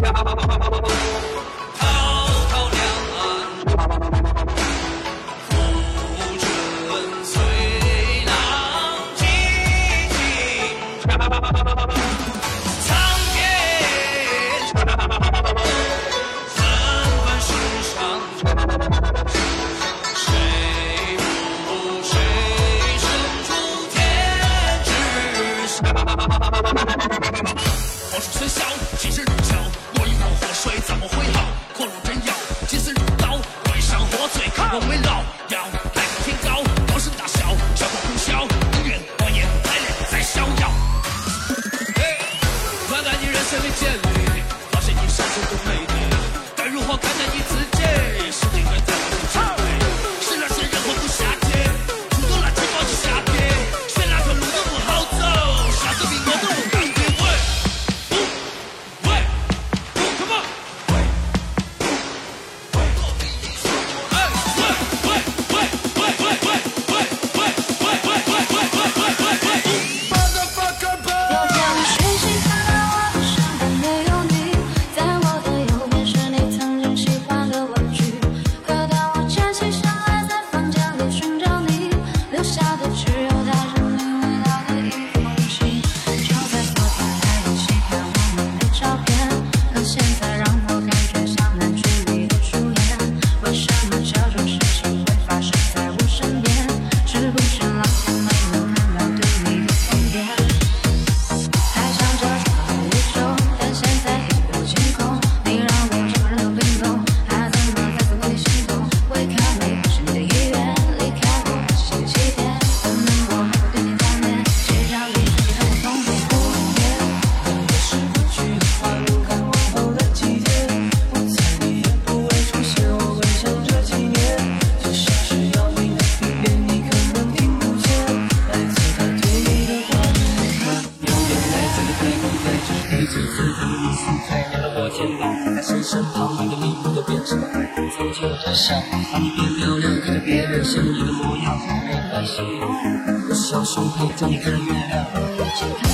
¡Gracias! 小熊陪你看月亮。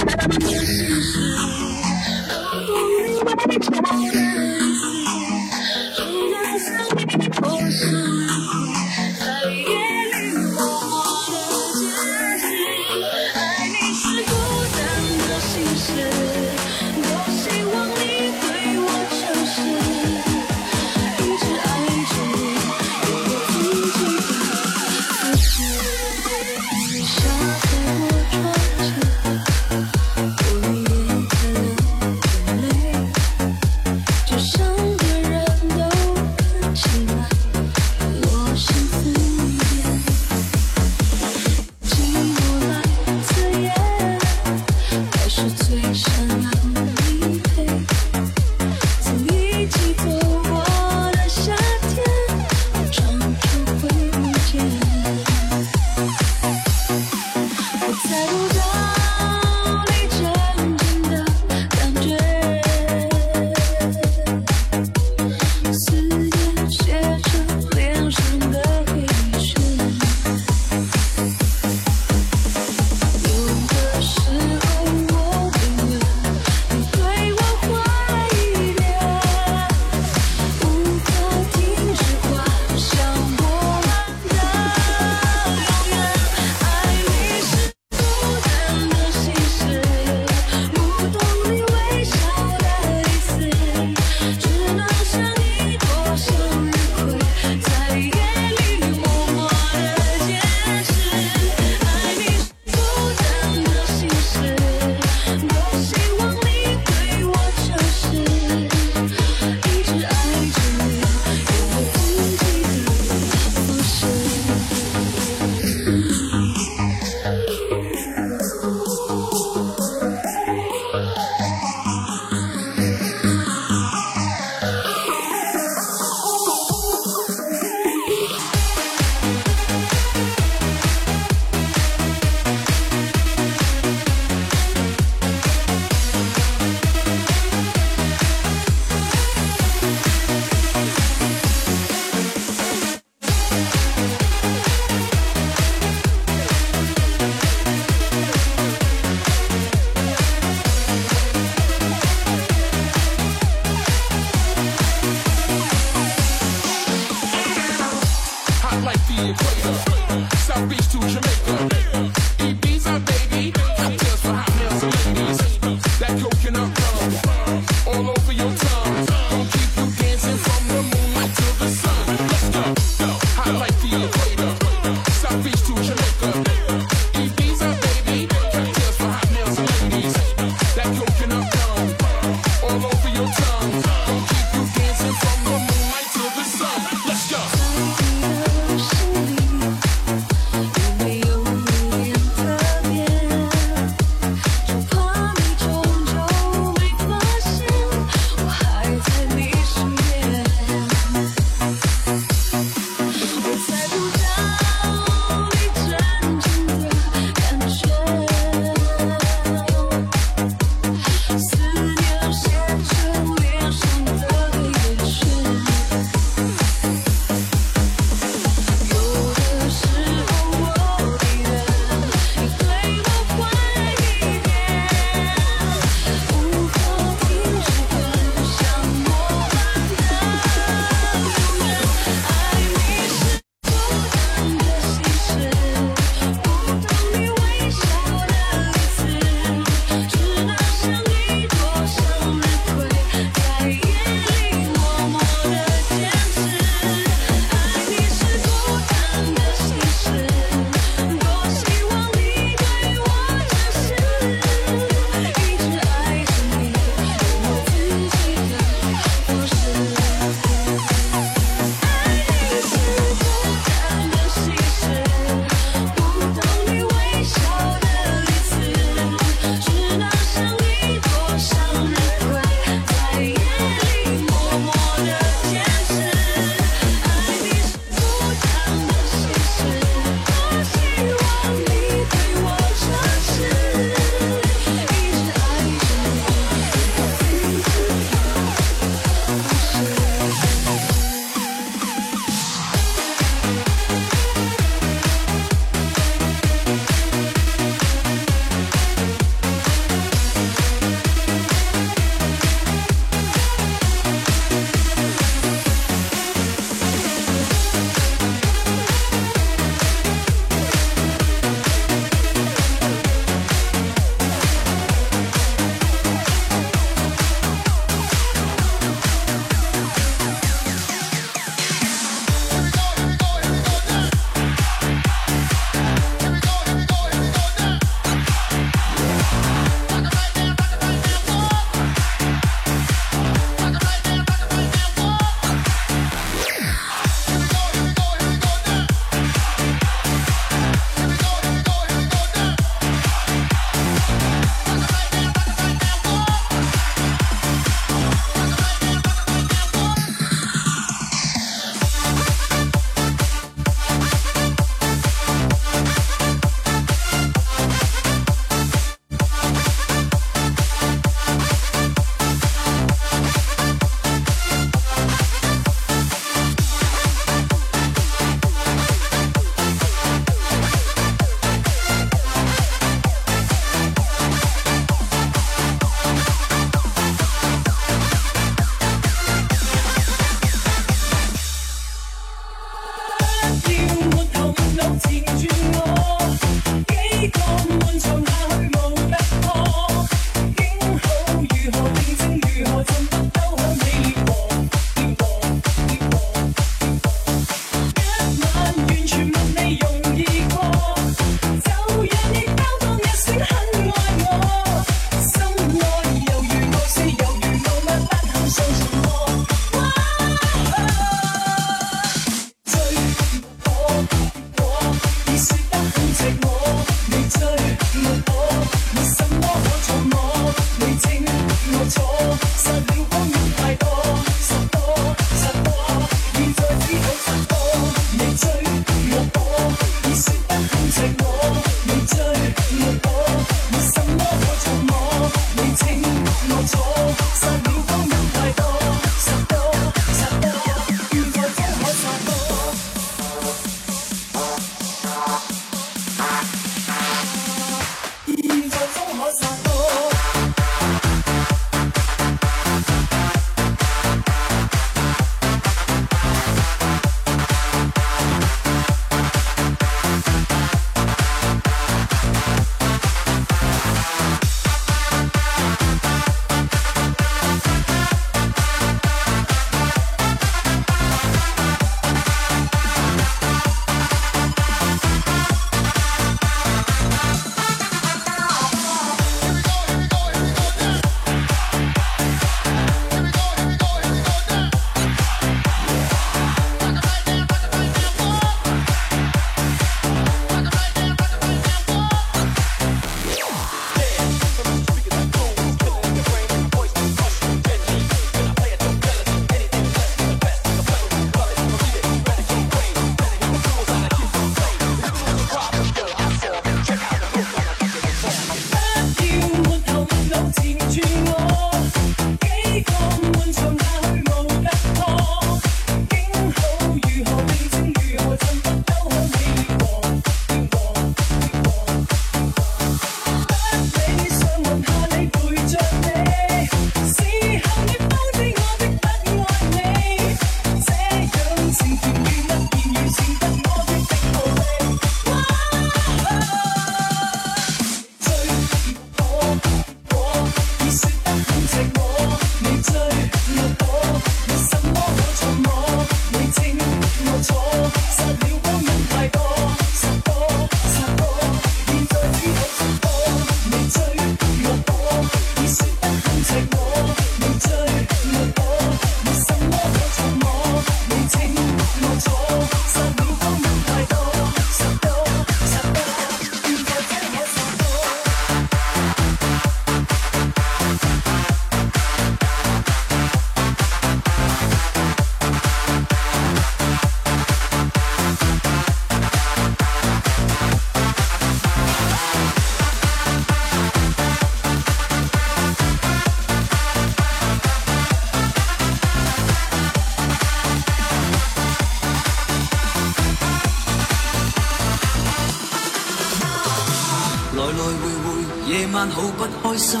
不开心，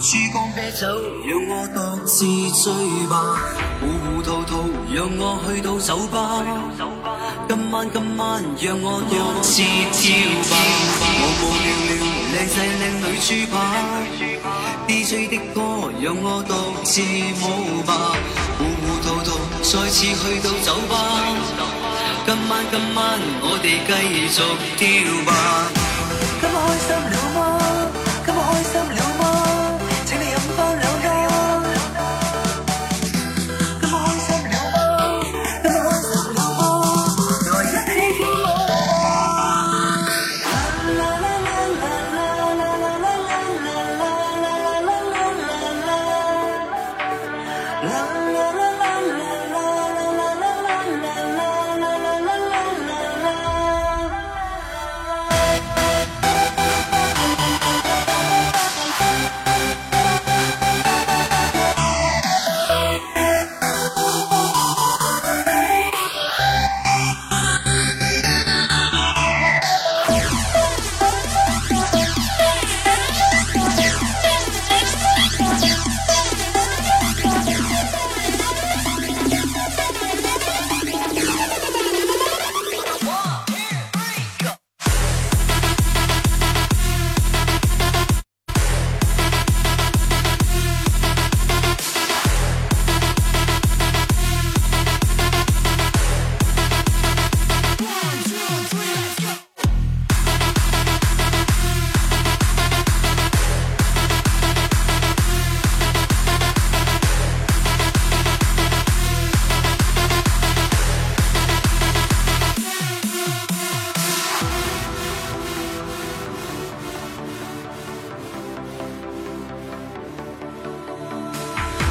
珠江啤酒让我独自醉吧，糊糊涂涂让我去到酒吧，今晚今晚让我独自跳吧。无无聊聊靓仔靓女猪扒，dj 的歌让我独自舞吧，糊糊涂涂再次去到酒吧，今晚今晚我哋继续跳吧。今晚开心了吗？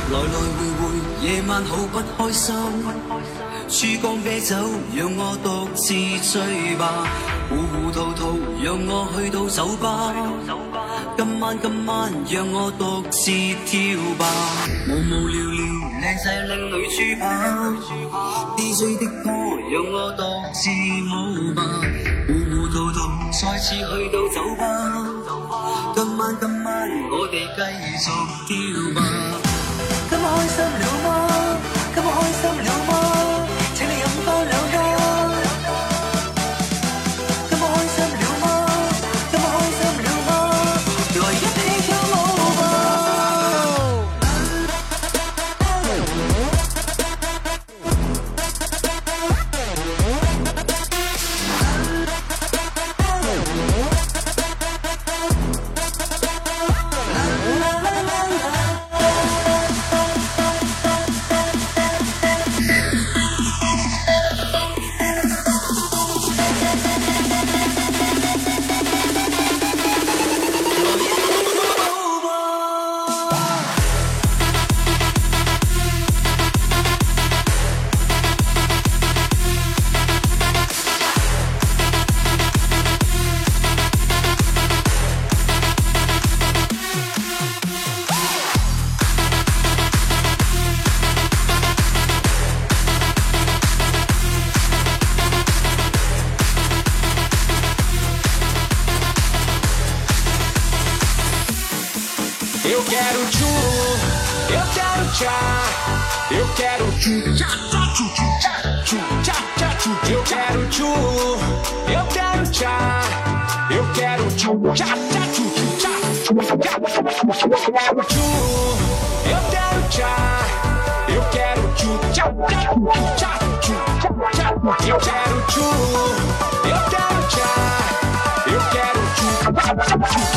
来来回回，夜晚好不开心。珠江啤酒，让我独自醉吧。糊糊涂涂，让我去到酒吧。今晚今晚，让我独自跳吧。无无聊聊，靓仔靓女猪扒。dj 的歌，让我独自舞吧。糊糊涂涂，再次去到酒吧。今晚今晚，我哋继续跳吧。开心了吗？Eu quero tchá, eu quero tchá, tchá, tchá, tchá, tchá, tchá, tchá, tchá, tchá, eu quero tchá, eu quero tchá, tchá, tchá, tchá, tchá, tchá, tchá, eu quero tchá, eu quero tchá, eu quero tchá, tchá, tchá, tchu,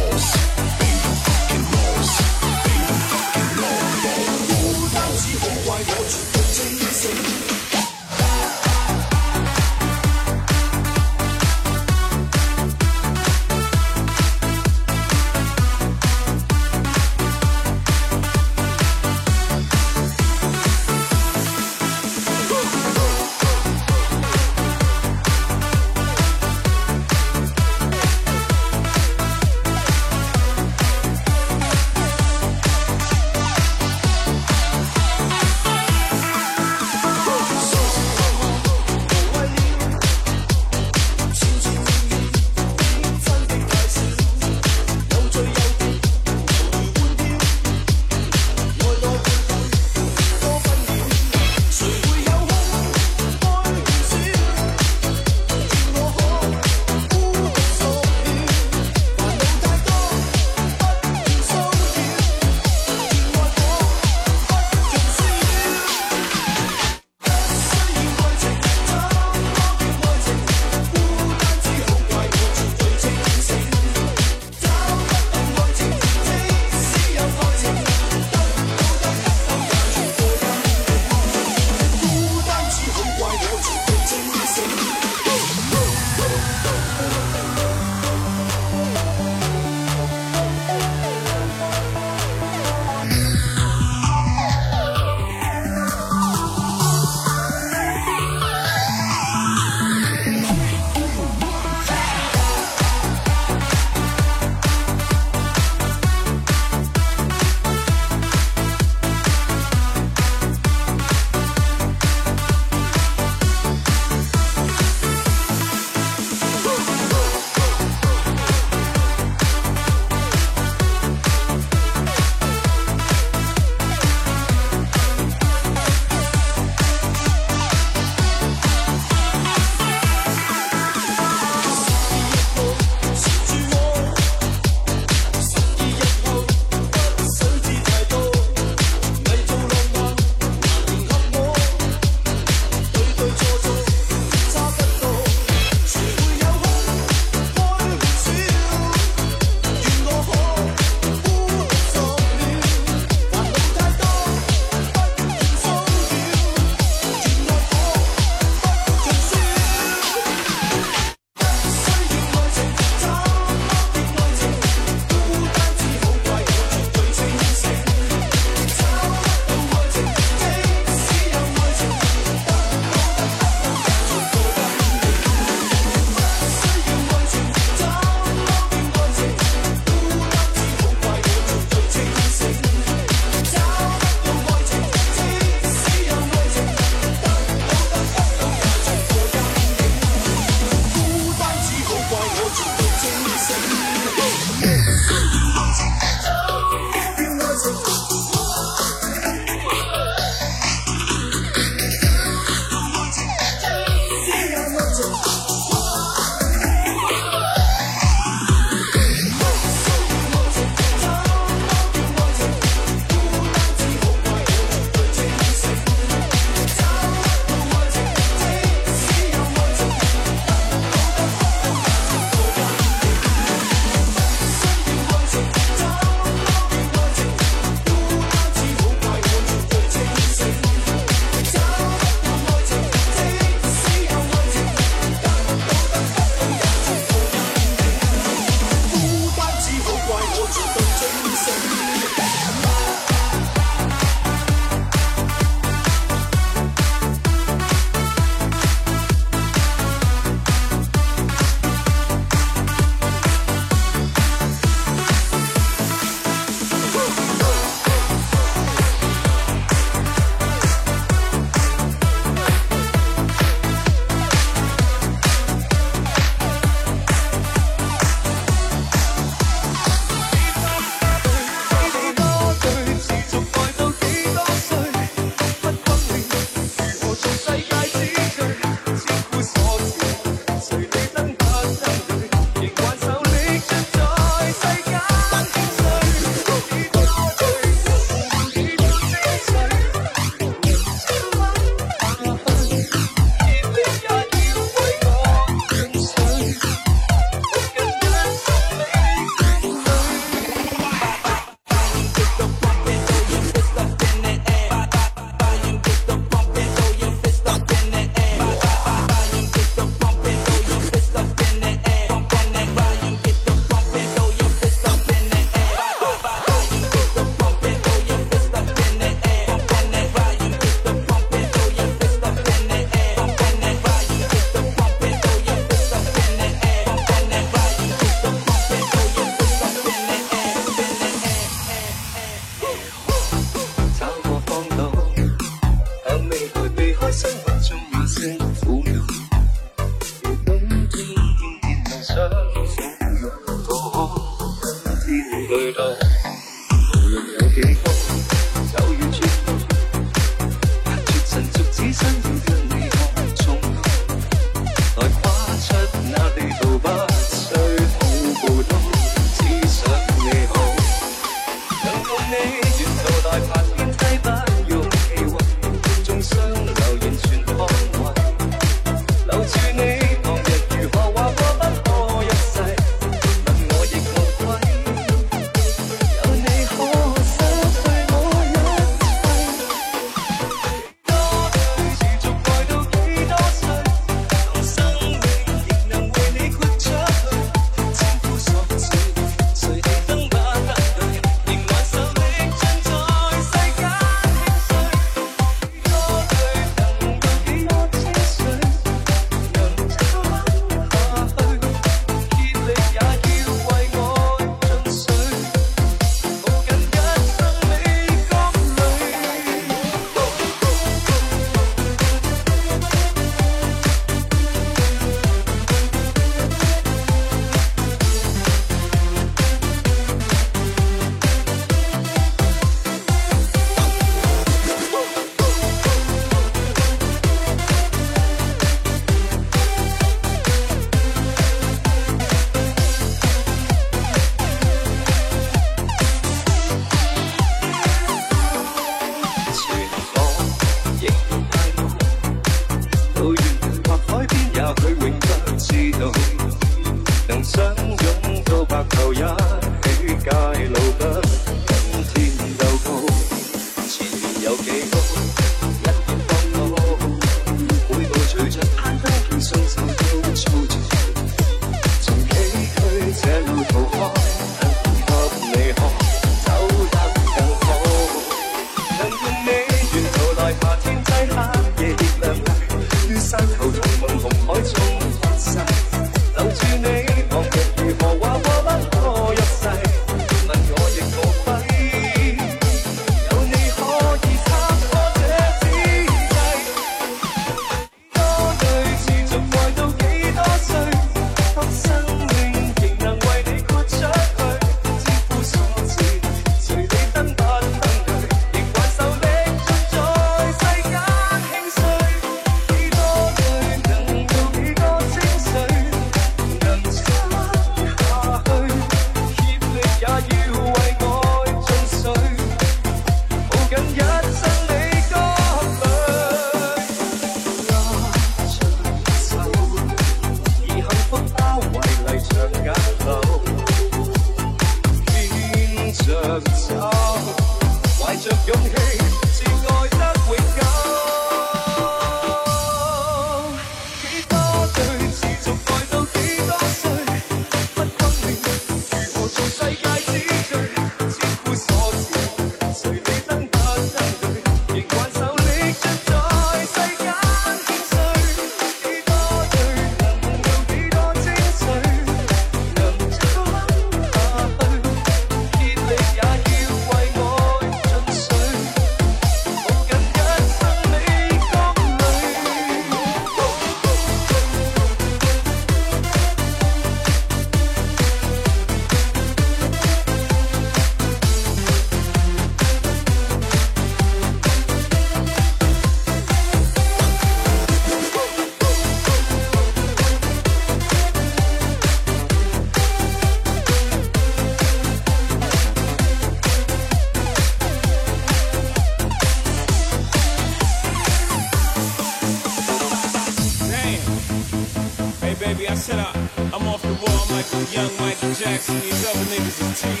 dancing.